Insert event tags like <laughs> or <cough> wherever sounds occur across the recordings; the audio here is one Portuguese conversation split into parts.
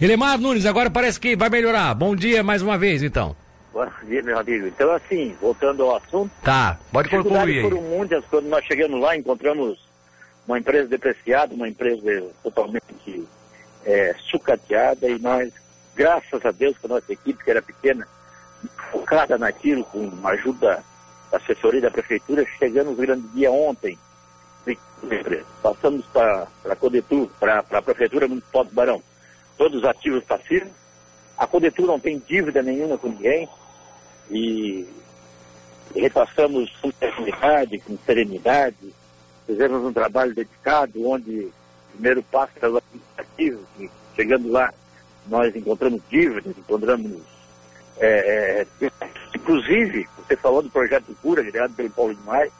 Elemar Nunes, agora parece que vai melhorar. Bom dia mais uma vez, então. Bom dia, meu amigo. Então, assim, voltando ao assunto. Tá, pode concluir foram muitas, quando nós chegamos lá, encontramos uma empresa depreciada, uma empresa totalmente é, sucateada, e nós, graças a Deus, com a nossa equipe, que era pequena, focada naquilo, com ajuda da assessoria da prefeitura, chegamos no grande dia ontem, passamos para a Codetur, para a Prefeitura Municipal do Barão, todos ativos passivos. A Codetur não tem dívida nenhuma com ninguém e repassamos com tranquilidade, com serenidade, fizemos um trabalho dedicado, onde primeiro passo era o administrativo, e chegando lá nós encontramos dívidas, encontramos, é, é, inclusive, você falou do projeto Cura, criado pelo Paulo de Maia,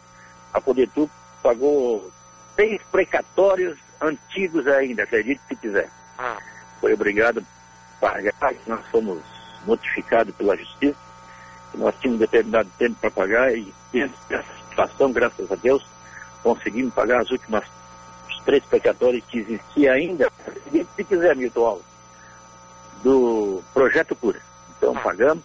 a Codetur pagou seis precatórios antigos ainda, acredite se quiser. Foi obrigado a pagar, nós fomos notificados pela justiça, nós tínhamos um determinado tempo para pagar e dessa situação, graças a Deus, conseguimos pagar as últimas os três precatórios que existiam ainda, se quiser, Milton Alves, do projeto Cura. Então ah. pagamos,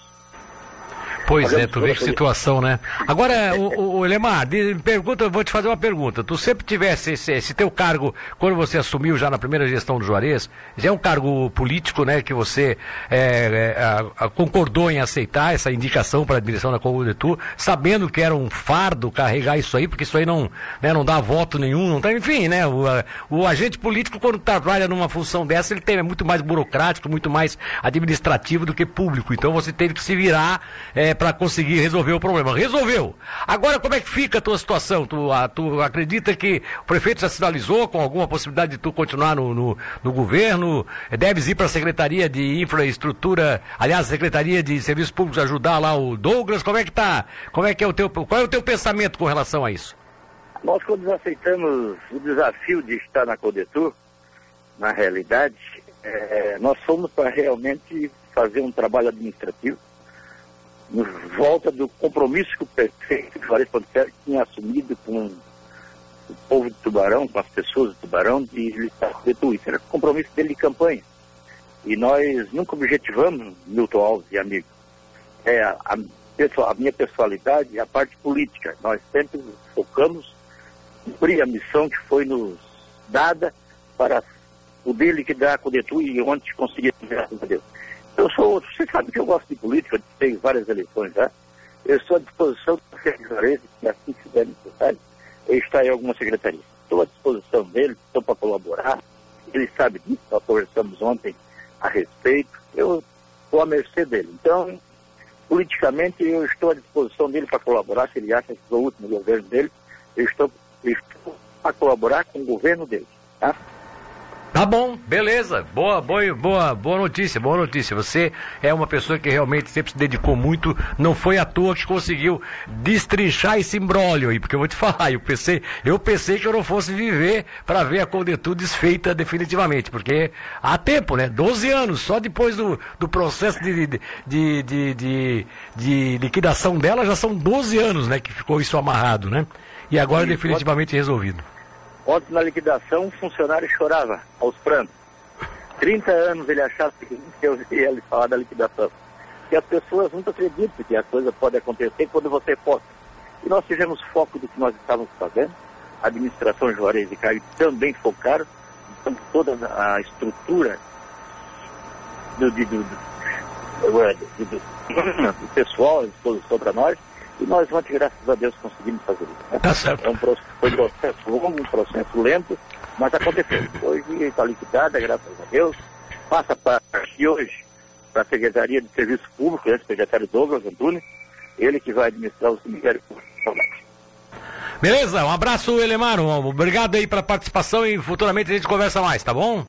Pois é, tu vê que situação, né? Agora, o, o Elemar, pergunta, vou te fazer uma pergunta. Tu sempre tivesse esse, esse, teu cargo, quando você assumiu já na primeira gestão do Juarez, já é um cargo político, né, que você é, é, a, concordou em aceitar essa indicação para a direção da Cogudetu, sabendo que era um fardo carregar isso aí, porque isso aí não, né, não dá voto nenhum, não tá, enfim, né? O, a, o agente político, quando trabalha numa função dessa, ele tem, é muito mais burocrático, muito mais administrativo do que público. Então você teve que se virar. É, para conseguir resolver o problema. Resolveu. Agora, como é que fica a tua situação? Tu, a, tu acredita que o prefeito já sinalizou com alguma possibilidade de tu continuar no, no, no governo? Deves ir para a Secretaria de Infraestrutura, aliás, Secretaria de Serviços Públicos ajudar lá o Douglas? Como é que tá? Como é que é o teu, qual é o teu pensamento com relação a isso? Nós, quando aceitamos o desafio de estar na Codetur, na realidade, é, nós fomos para realmente fazer um trabalho administrativo, volta do compromisso que o prefeito Juarez Ponticelli tinha assumido com o povo de Tubarão, com as pessoas de Tubarão, de listar Isso era o compromisso dele de campanha. E nós nunca objetivamos, Milton Alves e amigos, é, a, a, a minha personalidade e a parte política. Nós sempre focamos cumprir a missão que foi nos dada para poder liquidar a Codetu e onde conseguir, graças a Deus. Eu sou. Você sabe que eu gosto de política, tenho várias eleições já. Eu estou à disposição do Juarez, que assim fizer necessário, ele está em alguma secretaria. Estou à disposição dele, estou para colaborar. Ele sabe disso, nós conversamos ontem a respeito. Eu estou à mercê dele. Então, politicamente, eu estou à disposição dele para colaborar. Se ele acha que sou o último governo dele, eu estou, estou para colaborar com o governo dele. Tá? Tá bom, beleza. Boa, boa, boa, boa notícia, boa notícia. Você é uma pessoa que realmente sempre se dedicou muito. Não foi à toa que conseguiu destrinchar esse embrólio aí, porque eu vou te <laughs> falar, eu pensei, eu pensei que eu não fosse viver para ver a Condetu desfeita definitivamente, porque há tempo, né? 12 anos, só depois do, do processo de, de, de, de, liquidação dela já são 12 anos, né? Que ficou isso amarrado, né? E agora definitivamente resolvido. Ontem na liquidação, um funcionário chorava aos prantos. 30 anos ele achava que eu ia ele falar da liquidação. Que as pessoas nunca acreditam que a coisa pode acontecer quando você foca. E nós tivemos foco do que nós estávamos fazendo. A administração Juarez e Caio também focaram. Então, toda a estrutura do, do, do, do pessoal à disposição para nós e nós, ontem, graças a Deus, conseguimos fazer isso. Né? Tá certo. É um, foi um processo longo, um processo lento, mas aconteceu. Hoje está liquidada, graças a Deus. Passa para aqui hoje para a Secretaria de Serviço Público, né, secretário Douglas Antunes, ele que vai administrar o cemitério público. Beleza, um abraço, Elemar. Obrigado aí pela participação e futuramente a gente conversa mais, tá bom?